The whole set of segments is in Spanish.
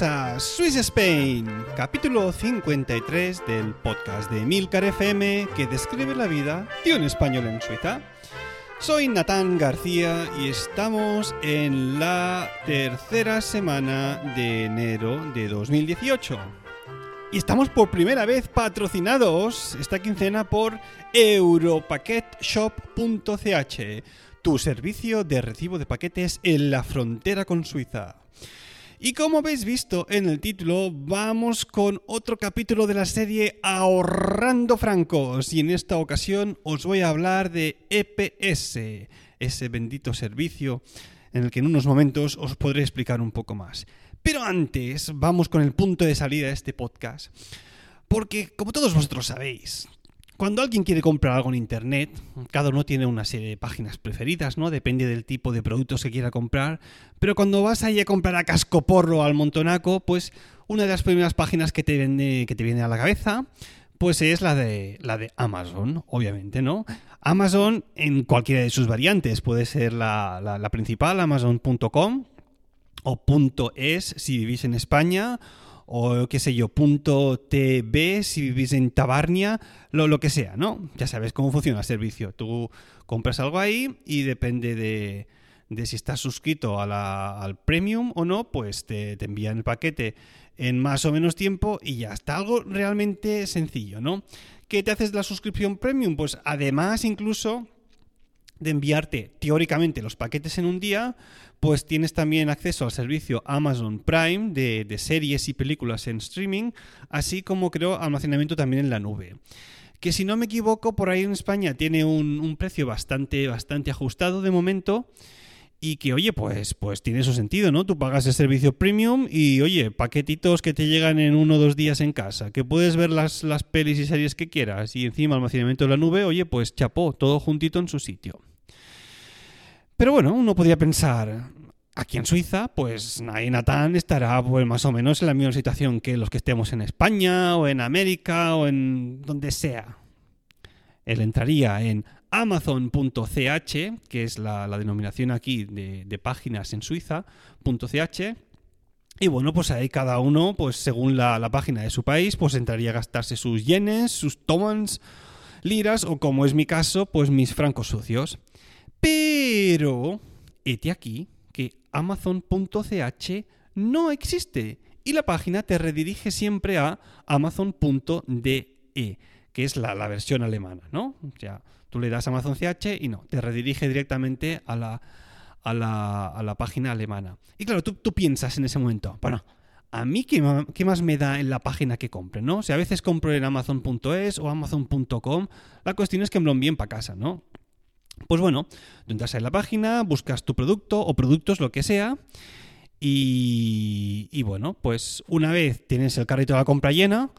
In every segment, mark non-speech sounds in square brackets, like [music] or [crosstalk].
a Swiss Spain, capítulo 53 del podcast de Milcar FM que describe la vida de un español en Suiza. Soy Natán García y estamos en la tercera semana de enero de 2018. Y estamos por primera vez patrocinados esta quincena por europaquetshop.ch, tu servicio de recibo de paquetes en la frontera con Suiza. Y como habéis visto en el título, vamos con otro capítulo de la serie Ahorrando Francos. Y en esta ocasión os voy a hablar de EPS, ese bendito servicio en el que en unos momentos os podré explicar un poco más. Pero antes, vamos con el punto de salida de este podcast. Porque, como todos vosotros sabéis, cuando alguien quiere comprar algo en Internet, cada uno tiene una serie de páginas preferidas, ¿no? Depende del tipo de productos que quiera comprar. Pero cuando vas ahí a comprar a cascoporro o al montonaco, pues una de las primeras páginas que te, viene, que te viene a la cabeza, pues es la de, la de Amazon, obviamente, ¿no? Amazon en cualquiera de sus variantes. Puede ser la, la, la principal, amazon.com, o .es si vivís en España, o qué sé yo, punto .tv si vivís en Tabarnia, lo, lo que sea, ¿no? Ya sabes cómo funciona el servicio. Tú compras algo ahí y depende de, de si estás suscrito a la, al premium o no, pues te, te envían el paquete en más o menos tiempo y ya está. Algo realmente sencillo, ¿no? ¿Qué te haces la suscripción premium? Pues además incluso de enviarte teóricamente los paquetes en un día, pues tienes también acceso al servicio Amazon Prime de, series y películas en streaming, así como creo almacenamiento también en la nube. Que si no me equivoco, por ahí en España tiene un, un precio bastante, bastante ajustado de momento. Y que, oye, pues, pues tiene su sentido, ¿no? Tú pagas el servicio premium y, oye, paquetitos que te llegan en uno o dos días en casa, que puedes ver las, las pelis y series que quieras y encima almacenamiento en la nube, oye, pues chapó, todo juntito en su sitio. Pero bueno, uno podría pensar, aquí en Suiza, pues Natán estará pues, más o menos en la misma situación que los que estemos en España o en América o en donde sea. Él entraría en amazon.ch, que es la, denominación aquí de, páginas en Suiza, .ch, y bueno, pues ahí cada uno, pues según la, la, página de su país, pues entraría a gastarse sus yenes, sus tomans, liras o como es mi caso, pues mis francos sucios. Pero, este aquí, que amazon.ch no existe y la página te redirige siempre a amazon.de, que es la, versión alemana, ¿no? O sea, tú le das Amazon.ch y no, te redirige directamente a la, a la, a la página alemana. Y claro, tú, tú, piensas en ese momento, bueno, ¿a mí qué, qué, más me da en la página que compre, no? O sea, a veces compro en amazon.es o amazon.com, la cuestión es que me lo envíen para casa, ¿no? Pues bueno, tú entras en la página, buscas tu producto o productos, lo que sea, y, y, bueno, pues una vez tienes el carrito de la compra llena,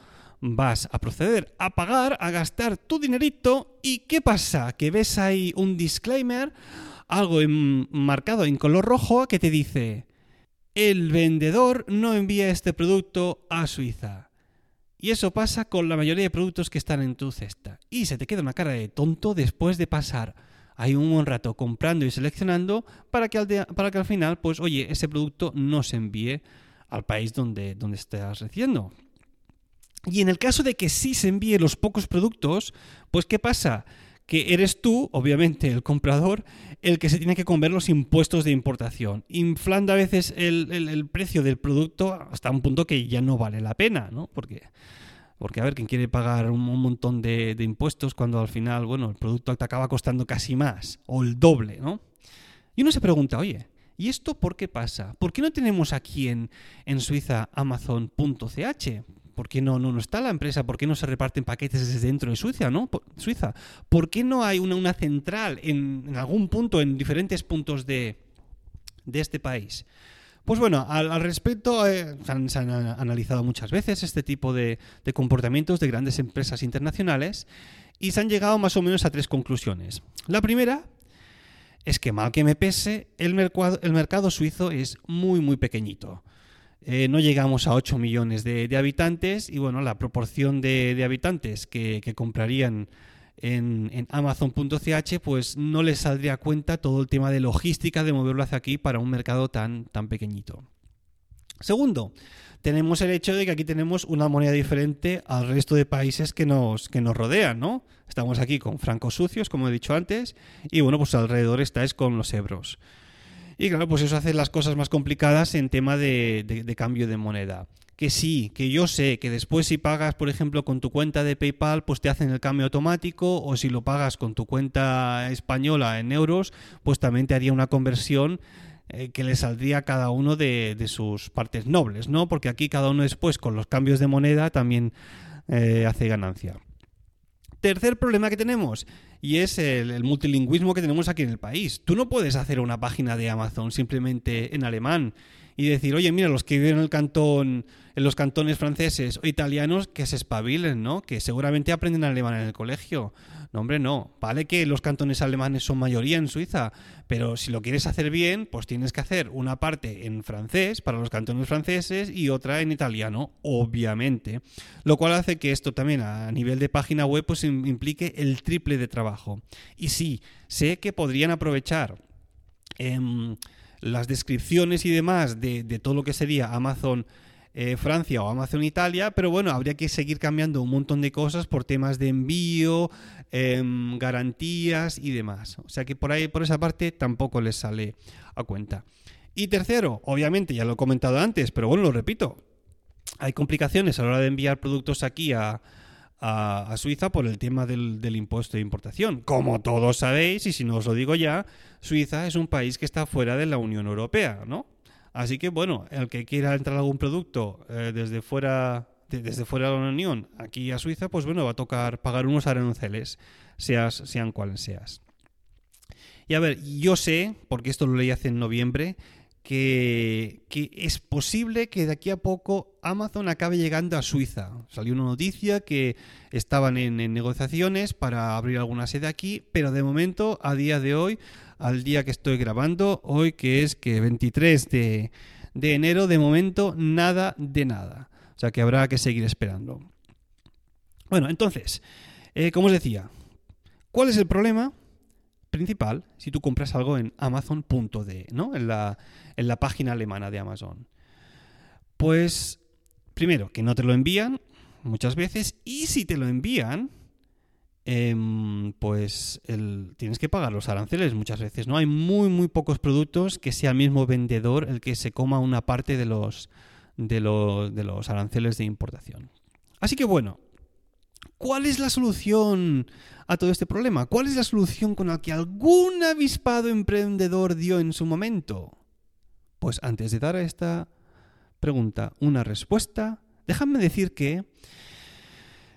vas a proceder a pagar, a gastar tu dinerito, y ¿qué pasa? Que ves ahí un disclaimer, algo marcado en color rojo que te dice, el vendedor no envía este producto a Suiza. Y eso pasa con la mayoría de productos que están en tu cesta. Y se te queda una cara de tonto después de pasar hay un buen rato comprando y seleccionando para que al, para que al final, pues oye, ese producto no se envíe al país donde, donde estás recibiendo. Y en el caso de que sí se envíe los pocos productos, pues ¿qué pasa? Que eres tú, obviamente el comprador, el que se tiene que comer los impuestos de importación, inflando a veces el, el, el precio del producto hasta un punto que ya no vale la pena, ¿no? Porque Porque, a ver, ¿quién quiere pagar un, montón de, impuestos cuando al final, bueno, el producto te acaba costando casi más o el doble, ¿no? Y uno se pregunta, oye, ¿y esto por qué pasa? ¿Por qué no tenemos aquí en, en Suiza Amazon.ch? ¿Por qué no, no, está la empresa? ¿Por qué no se reparten paquetes desde dentro de Suiza? ¿no? Suiza. ¿Por qué no hay una, una central en, algún punto, en diferentes puntos de, de este país? Pues bueno, al, respecto eh, se, han, analizado muchas veces este tipo de, comportamientos de grandes empresas internacionales y se han llegado más o menos a tres conclusiones. La primera es que mal que me pese, el mercado, suizo es muy muy pequeñito. Eh, no llegamos a 8 millones de, habitantes y bueno, la proporción de, habitantes que comprarían en, Amazon.ch, pues no les saldría a cuenta todo el tema de logística de moverlo hacia aquí para un mercado tan, tan pequeñito. Segundo, tenemos el hecho de que aquí tenemos una moneda diferente al resto de países que nos, que nos rodean, ¿no? Estamos aquí con francos sucios, como he dicho antes, y bueno, pues alrededor estáis con los euros. Y claro, pues eso hace las cosas más complicadas en tema de cambio de moneda que sí, que yo sé que después si pagas, por ejemplo, con tu cuenta de PayPal, pues te hacen el cambio automático, o si lo pagas con tu cuenta española en euros, pues también te haría una conversión eh, que le saldría a cada uno de, sus partes nobles, ¿no? Porque aquí cada uno después con los cambios de moneda también eh, hace ganancia. Tercer problema que tenemos, y es el, el, multilingüismo que tenemos aquí en el país. Tú no puedes hacer una página de Amazon simplemente en alemán y decir, oye, mira, los que viven en el cantón, en los cantones franceses o italianos, que se espabilen, ¿no? Que seguramente aprenden alemán en el colegio. No, hombre, no. Vale que los cantones alemanes son mayoría en Suiza, pero si lo quieres hacer bien, pues tienes que hacer una parte en francés para los cantones franceses y otra en italiano, obviamente. Lo cual hace que esto también a nivel de página web pues implique el triple de trabajo. Y sí, sé que podrían aprovechar... Em, las descripciones y demás de, todo lo que sería Amazon eh, Francia o Amazon Italia, pero bueno, habría que seguir cambiando un montón de cosas por temas de envío, em, garantías y demás. O sea que por ahí, por esa parte, tampoco les sale a cuenta. Y tercero, obviamente, ya lo he comentado antes, pero bueno, lo repito, hay complicaciones a la hora de enviar productos aquí a, a, Suiza por el tema del, impuesto de importación. Como todos sabéis, y si no os lo digo ya, Suiza es un país que está fuera de la Unión Europea, ¿no? Así que bueno, el que quiera entrar algún producto eh, desde fuera desde fuera de la Unión aquí a Suiza, pues bueno, va a tocar pagar unos aranceles, sean cuales seas. Y a ver, yo sé, porque esto lo leí hace en noviembre, que, es posible que de aquí a poco Amazon acabe llegando a Suiza. Salió una noticia que estaban en, negociaciones para abrir alguna sede aquí, pero de momento, a día de hoy, al día que estoy grabando, hoy que es que 23 de, enero, de momento nada de nada. O sea que habrá que seguir esperando. Bueno, entonces, eh, como os decía, ¿cuál es el problema? Principal si tú compras algo en amazon.de, ¿no? En la, en la página alemana de Amazon. Pues, primero, que no te lo envían muchas veces y si te lo envían, em, pues tienes que pagar los aranceles muchas veces, ¿no? Hay muy, muy pocos productos que sea el mismo vendedor el que se coma una parte de los, de de los aranceles de importación. Así que bueno, ¿cuál es la solución a todo este problema? ¿Cuál es la solución con la que algún avispado emprendedor dio en su momento? Pues antes de dar a esta pregunta una respuesta, déjame decir que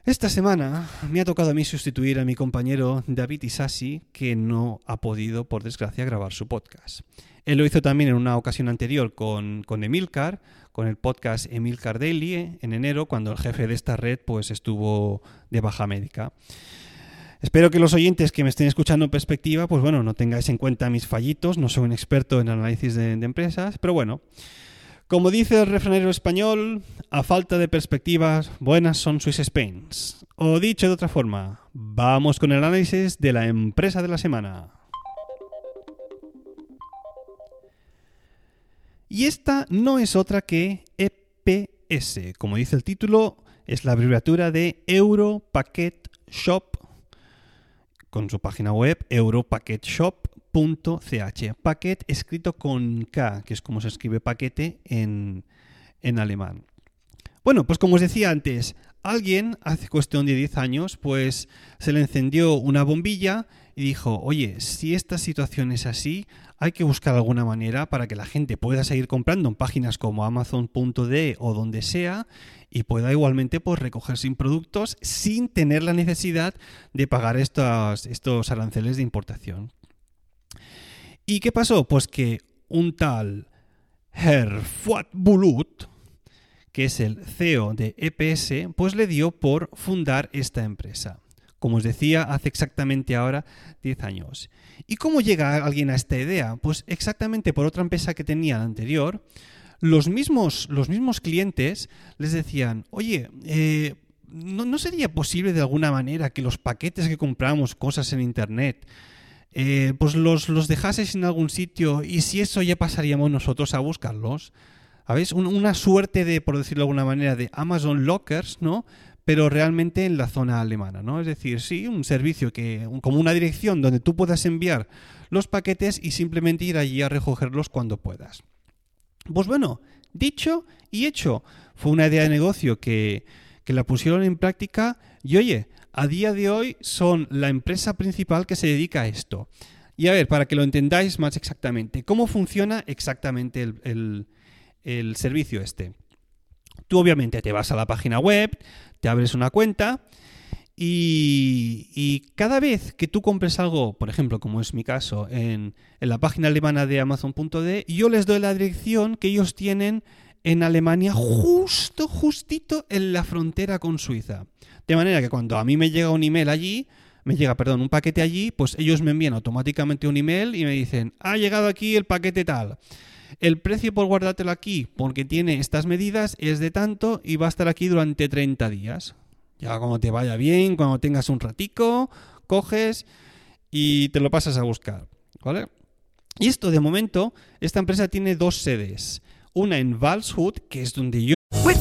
esta semana me ha tocado a mí sustituir a mi compañero David Isasi, que no ha podido, por desgracia, grabar su podcast. Él lo hizo también en una ocasión anterior con, con Emilcar, con el podcast Emilcar Daily, en enero, cuando el jefe de esta red pues, estuvo de baja médica. Espero que los oyentes que me estén escuchando en perspectiva, pues bueno, no tengáis en cuenta mis fallitos, no soy un experto en análisis de, empresas, pero bueno, como dice el refranero español, a falta de perspectivas, buenas son Swiss Spains. O dicho de otra forma, vamos con el análisis de la empresa de la semana. Y esta no es otra que EPS. Como dice el título, es la abreviatura de Euro Packet Shop con su página web europacketshop.ch. Paquet escrito con K, que es como se escribe paquete en, en alemán. Bueno, pues como os decía antes, alguien, hace cuestión de 10 años, pues se le encendió una bombilla y dijo, oye, si esta situación es así, hay que buscar alguna manera para que la gente pueda seguir comprando en páginas como amazon.de o donde sea y pueda igualmente pues, recoger sin productos sin tener la necesidad de pagar estos, estos aranceles de importación. ¿Y qué pasó? Pues que un tal Herr Bulut, que es el CEO de EPS, pues le dio por fundar esta empresa. Como os decía, hace exactamente ahora 10 años. ¿Y cómo llega alguien a esta idea? Pues exactamente por otra empresa que tenía anterior, los mismos, los mismos clientes les decían, oye, eh, ¿no, sería posible de alguna manera que los paquetes que compramos, cosas en Internet, eh, pues los, los dejases en algún sitio y si eso ya pasaríamos nosotros a buscarlos? ¿Habéis? una suerte de, por decirlo de alguna manera, de Amazon Lockers, ¿no? Pero realmente en la zona alemana, ¿no? Es decir, sí, un servicio que, como una dirección donde tú puedas enviar los paquetes y simplemente ir allí a recogerlos cuando puedas. Pues bueno, dicho y hecho. Fue una idea de negocio que, que la pusieron en práctica y oye, a día de hoy son la empresa principal que se dedica a esto. Y a ver, para que lo entendáis más exactamente, ¿cómo funciona exactamente el, servicio este? Tú obviamente te vas a la página web, te abres una cuenta y, cada vez que tú compres algo, por ejemplo, como es mi caso, en, la página alemana de Amazon.de, yo les doy la dirección que ellos tienen en Alemania justo, justito en la frontera con Suiza. De manera que cuando a mí me llega un email allí, me llega, perdón, un paquete allí, pues ellos me envían automáticamente un email y me dicen, ha llegado aquí el paquete tal. El precio por guardártelo aquí, porque tiene estas medidas, es de tanto y va a estar aquí durante 30 días. Ya cuando te vaya bien, cuando tengas un ratico, coges y te lo pasas a buscar. ¿Vale? Y esto de momento, esta empresa tiene dos sedes. Una en Valshut, que es donde yo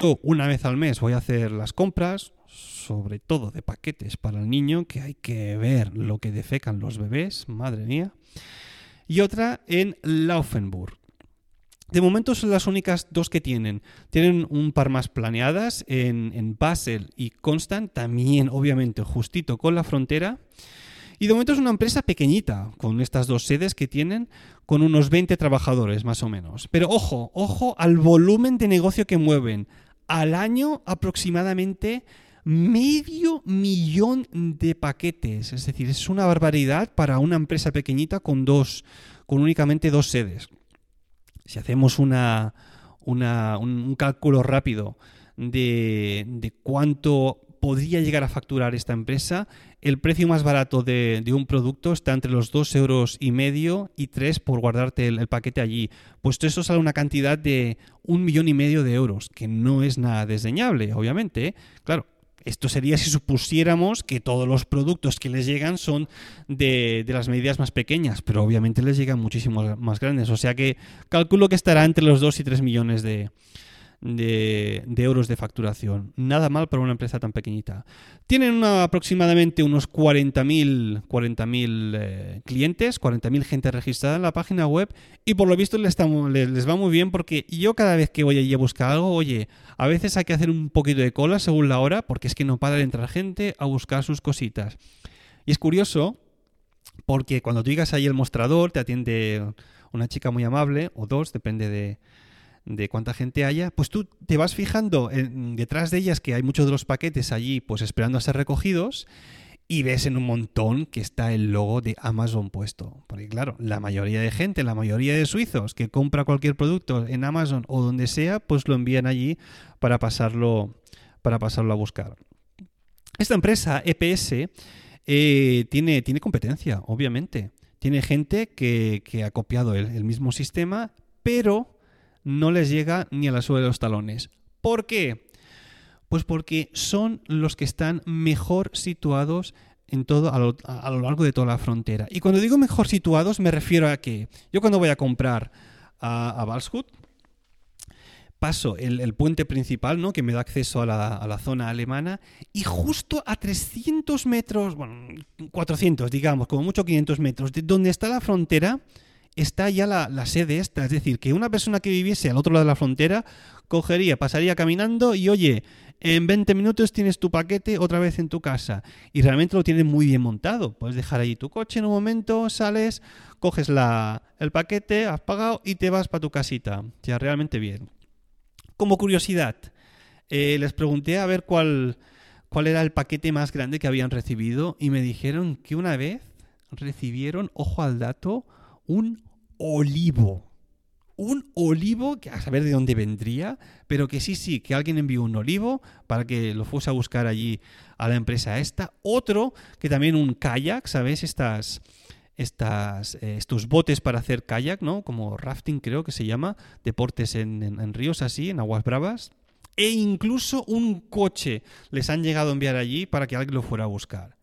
Una vez al mes voy a hacer las compras, sobre todo de paquetes para el niño, que hay que ver lo que defecan los bebés, madre mía. Y otra en Laufenburg. De momento son las únicas dos que tienen. Tienen un par más planeadas en, Basel y Constant, también obviamente justito con la frontera. Y de momento es una empresa pequeñita, con estas dos sedes que tienen, con unos 20 trabajadores más o menos. Pero ojo, ojo al volumen de negocio que mueven. Al año aproximadamente medio millón de paquetes. Es decir, es una barbaridad para una empresa pequeñita con dos, con únicamente dos sedes si hacemos una, un, cálculo rápido de, cuánto podría llegar a facturar esta empresa, el precio más barato de, un producto está entre los 2 euros y medio y 3 por guardarte el, paquete allí. Pues eso sale una cantidad de un millón y medio de euros, que no es nada desdeñable, obviamente. ¿eh? Claro, esto sería si supusiéramos que todos los productos que les llegan son de, las medidas más pequeñas, pero obviamente les llegan muchísimos más grandes. O sea que calculo que estará entre los 2 y 3 millones de, de, euros de facturación. Nada mal para una empresa tan pequeñita. Tienen aproximadamente unos 40.000 40 eh, clientes, 40.000 gente registrada en la página web y por lo visto les, les, va muy bien porque yo cada vez que voy allí a buscar algo, oye, a veces hay que hacer un poquito de cola según la hora porque es que no para de entrar gente a buscar sus cositas. Y es curioso porque cuando tú llegas ahí al mostrador te atiende una chica muy amable o dos, depende de de cuánta gente haya, pues tú te vas fijando detrás de ellas que hay muchos de los paquetes allí pues esperando a ser recogidos y ves en un montón que está el logo de Amazon puesto. Porque claro, la mayoría de gente, la mayoría de suizos que compra cualquier producto en Amazon o donde sea, pues lo envían allí para pasarlo, para pasarlo a buscar. Esta empresa, EPS, eh, tiene, tiene competencia, obviamente. Tiene gente que, ha copiado el mismo sistema, pero no les llega ni a la suela de los talones. ¿Por qué? Pues porque son los que están mejor situados en todo a lo, largo de toda la frontera. Y cuando digo mejor situados me refiero a que yo cuando voy a comprar a, Valshut, paso el, el, puente principal, ¿no? Que me da acceso a la, a la, zona alemana. Y justo a 300 metros, bueno, 400, digamos, como mucho 500 metros, de donde está la frontera, está ya la, la, sede esta. Es decir, que una persona que viviese al otro lado de la frontera cogería, pasaría caminando y, oye, en 20 minutos tienes tu paquete otra vez en tu casa. Y realmente lo tienen muy bien montado. Puedes dejar allí tu coche en un momento, sales, coges la, el paquete, has pagado y te vas para tu casita. Ya, realmente bien. Como curiosidad, eh, les pregunté a ver cuál, cuál era el paquete más grande que habían recibido y me dijeron que una vez recibieron, ojo al dato, un olivo. Un olivo, que a saber de dónde vendría, pero que sí, sí, que alguien envió un olivo para que lo fuese a buscar allí a la empresa esta. Otro, que también un kayak, ¿sabes? Estas, estas, eh, estos botes para hacer kayak, ¿no? Como rafting creo que se llama, deportes en, en, en, ríos así, en aguas bravas. E incluso un coche les han llegado a enviar allí para que alguien lo fuera a buscar.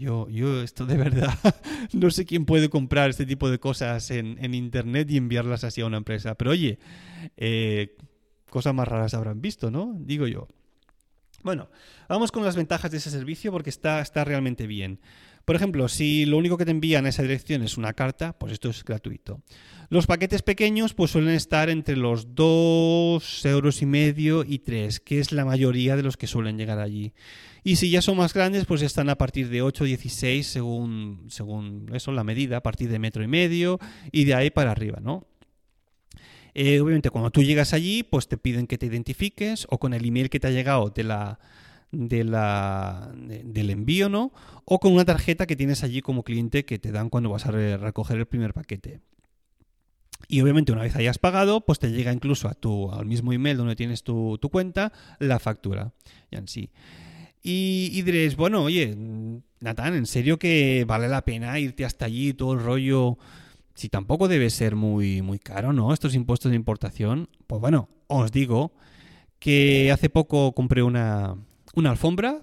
Yo, yo esto de verdad, [laughs] no sé quién puede comprar este tipo de cosas en, en internet y enviarlas así a una empresa. Pero oye, eh, cosas más raras habrán visto, ¿no? Digo yo. Bueno, vamos con las ventajas de ese servicio porque está, está realmente bien. Por ejemplo, si lo único que te envían a esa dirección es una carta, pues esto es gratuito. Los paquetes pequeños pues suelen estar entre los 2 euros y medio y 3, que es la mayoría de los que suelen llegar allí. Y si ya son más grandes, pues están a partir de 8 16 según, según eso, la medida, a partir de metro y medio y de ahí para arriba, ¿no? Eh, obviamente cuando tú llegas allí, pues te piden que te identifiques o con el email que te ha llegado de la, de la, de, del envío, ¿no? O con una tarjeta que tienes allí como cliente que te dan cuando vas a re recoger el primer paquete. Y obviamente una vez hayas pagado, pues te llega incluso a tu, al mismo email donde tienes tu, tu cuenta la factura. Ya en sí. Y, y, diréis, bueno, oye, Natán, ¿en serio que vale la pena irte hasta allí todo el rollo? Si tampoco debe ser muy, muy caro, ¿no? Estos impuestos de importación. Pues bueno, os digo que hace poco compré una, una alfombra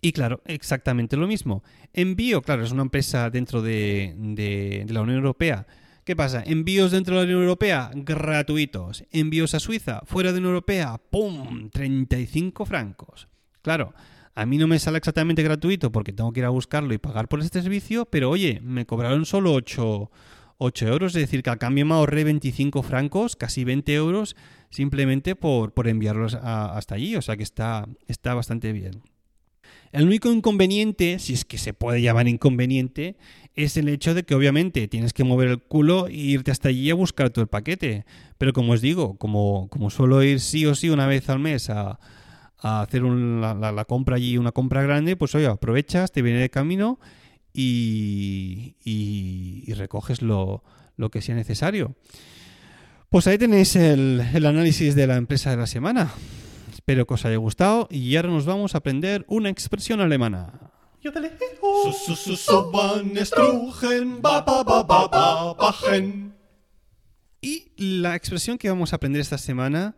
y claro, exactamente lo mismo. Envío, claro, es una empresa dentro de, de, la Unión Europea. ¿Qué pasa? Envíos dentro de la Unión Europea gratuitos. Envíos a Suiza, fuera de la Unión Europea, ¡pum! 35 francos. Claro, a mí no me sale exactamente gratuito porque tengo que ir a buscarlo y pagar por este servicio, pero oye, me cobraron solo 8, 8 euros, es decir, que al cambio me ahorré 25 francos, casi 20 euros, simplemente por, por enviarlos a, hasta allí, o sea que está, está bastante bien. El único inconveniente, si es que se puede llamar inconveniente, es el hecho de que obviamente tienes que mover el culo e irte hasta allí a buscar todo el paquete. Pero como os digo, como, como suelo ir sí o sí una vez al mes a, a hacer la, la, compra allí, una compra grande, pues oye, aprovechas, te viene de camino y, y, y recoges lo, lo, que sea necesario. Pues ahí tenéis el, el análisis de la empresa de la semana. Espero que os haya gustado y ahora nos vamos a aprender una expresión alemana. Y la expresión que vamos a aprender esta semana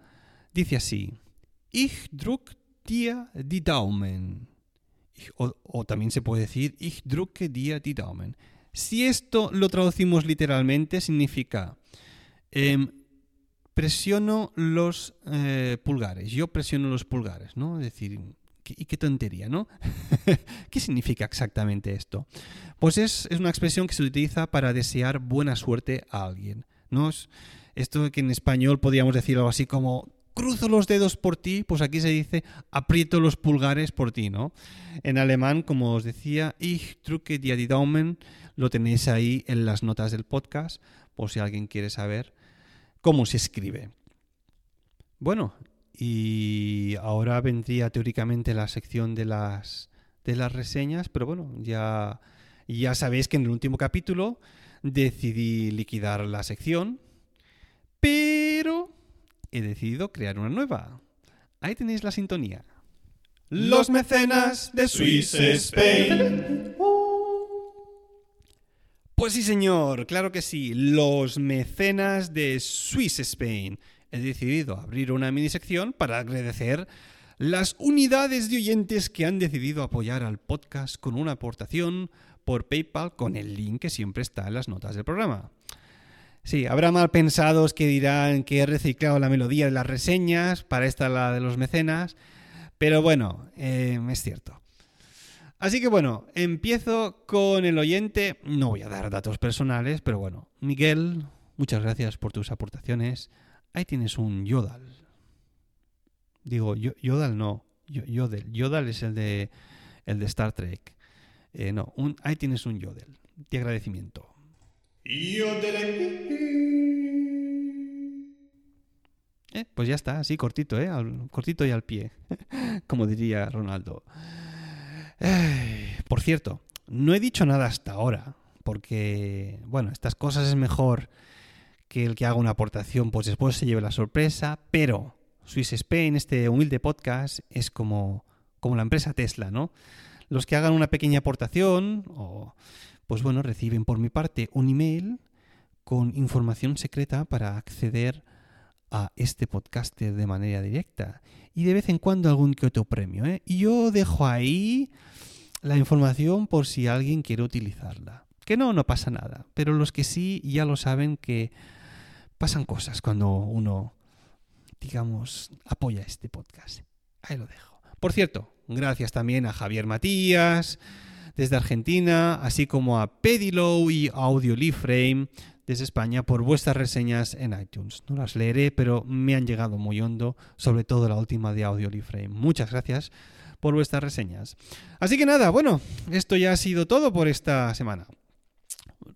dice así. Ich drück dir die Daumen. O, también se puede decir Ich drücke dir die Daumen. Si esto lo traducimos literalmente, significa eh, presiono los eh, pulgares. Yo presiono los pulgares, ¿no? Es decir, ¿y qué tontería, ¿no? [laughs] ¿Qué significa exactamente esto? Pues es, es, una expresión que se utiliza para desear buena suerte a alguien. ¿no? Esto que en español podríamos decir algo así como cruzo los dedos por ti, pues aquí se dice aprieto los pulgares por ti, ¿no? En alemán, como os decía, ich drücke dir die Daumen, lo tenéis ahí en las notas del podcast, por si alguien quiere saber cómo se escribe. Bueno, y ahora vendría teóricamente la sección de las, de las reseñas, pero bueno, ya, ya sabéis que en el último capítulo decidí liquidar la sección, pero he decidido crear una nueva. Ahí tenéis la sintonía. Los mecenas de Swiss Spain. Pues sí, señor, claro que sí. Los mecenas de Swiss Spain. He decidido abrir una mini sección para agradecer las unidades de oyentes que han decidido apoyar al podcast con una aportación por PayPal con el link que siempre está en las notas del programa. Sí, habrá mal pensados que dirán que he reciclado la melodía de las reseñas para esta la de los mecenas, pero bueno, eh, es cierto. Así que bueno, empiezo con el oyente. No voy a dar datos personales, pero bueno, Miguel, muchas gracias por tus aportaciones. Ahí tienes un Yodal. Digo, Yodal no, Yodel. Yodal es el de, el de Star Trek. Eh, no, ahí tienes un Yodel. De agradecimiento. Eh, pues ya está, así cortito, ¿eh? cortito y al pie, [laughs] como diría Ronaldo. por cierto, no he dicho nada hasta ahora, porque, bueno, estas cosas es mejor que el que haga una aportación, pues después se lleve la sorpresa, pero Swiss Spain, este humilde podcast, es como, como la empresa Tesla, ¿no? Los que hagan una pequeña aportación, o, pues bueno, reciben por mi parte un email con información secreta para acceder a este podcast de manera directa. Y de vez en cuando algún que otro premio. ¿eh? Y yo dejo ahí la información por si alguien quiere utilizarla. Que no, no pasa nada. Pero los que sí ya lo saben que pasan cosas cuando uno, digamos, apoya este podcast. Ahí lo dejo. Por cierto, gracias también a Javier Matías desde Argentina, así como a Pedilow y Audio Frame desde España por vuestras reseñas en iTunes. No las leeré, pero me han llegado muy hondo, sobre todo la última de Audio Frame. Muchas gracias por vuestras reseñas. Así que nada, bueno, esto ya ha sido todo por esta semana.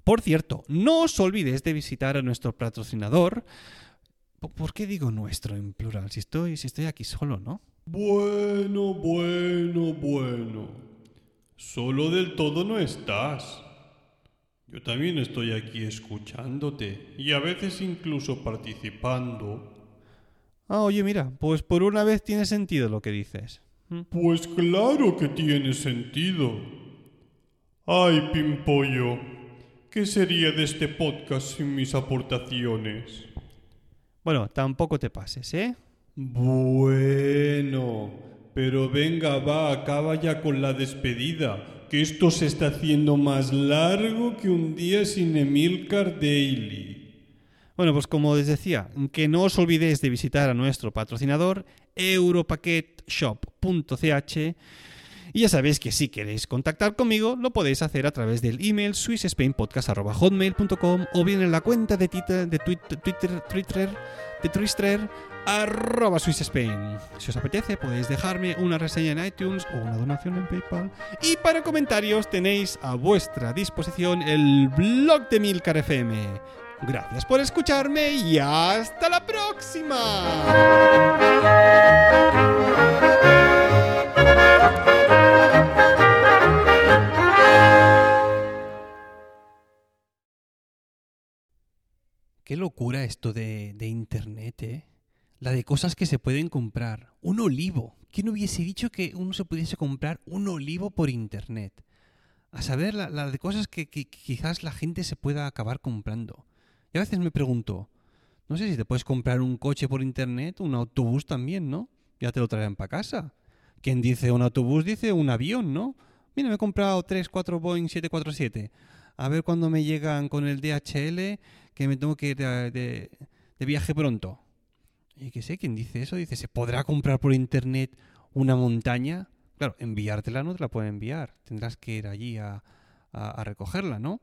Por cierto, no os olvidéis de visitar a nuestro patrocinador. ¿Por qué digo nuestro en plural? Si estoy, si estoy aquí solo, ¿no? Bueno, bueno, bueno. Solo del todo no estás. Yo también estoy aquí escuchándote y a veces incluso participando. Ah, oye, mira, pues por una vez tiene sentido lo que dices. ¿Mm? Pues claro que tiene sentido. Ay, Pimpollo, ¿qué sería de este podcast sin mis aportaciones? Bueno, tampoco te pases, ¿eh? Bueno, pero venga, va, acaba ya con la despedida que esto se está haciendo más largo que un día sin Emilcar Daily. Bueno, pues como les decía, que no os olvidéis de visitar a nuestro patrocinador europacketshop.ch y ya sabéis que si queréis contactar conmigo lo podéis hacer a través del email swissspainpodcast.hotmail.com o bien en la cuenta de Twitter, de Twitter. Si os apetece podéis dejarme una reseña en iTunes o una donación en PayPal. Y para comentarios tenéis a vuestra disposición el blog de Milcar FM. Gracias por escucharme y hasta la próxima. Qué locura esto de, Internet, ¿eh? la de cosas que se pueden comprar. Un olivo. ¿Quién hubiese dicho que uno se pudiese comprar un olivo por internet? A saber, la, de cosas que, quizás la gente se pueda acabar comprando. Y a veces me pregunto, no sé si te puedes comprar un coche por internet, un autobús también, ¿no? Ya te lo traerán para casa. Quien dice un autobús dice un avión, ¿no? Mira, me he comprado 3, 4 Boeing 747. A ver cuándo me llegan con el DHL, que me tengo que ir de viaje pronto. Y que sé, quien dice eso, dice, ¿se podrá comprar por internet una montaña? Claro, enviártela no te la pueden enviar. Tendrás que ir allí a, recogerla, ¿no?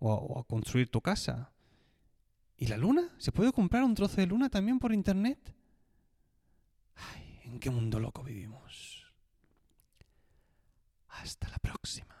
O a, construir tu casa. ¿Y la luna? ¿Se puede comprar un trozo de luna también por internet? Ay, ¿en qué mundo loco vivimos? Hasta la próxima.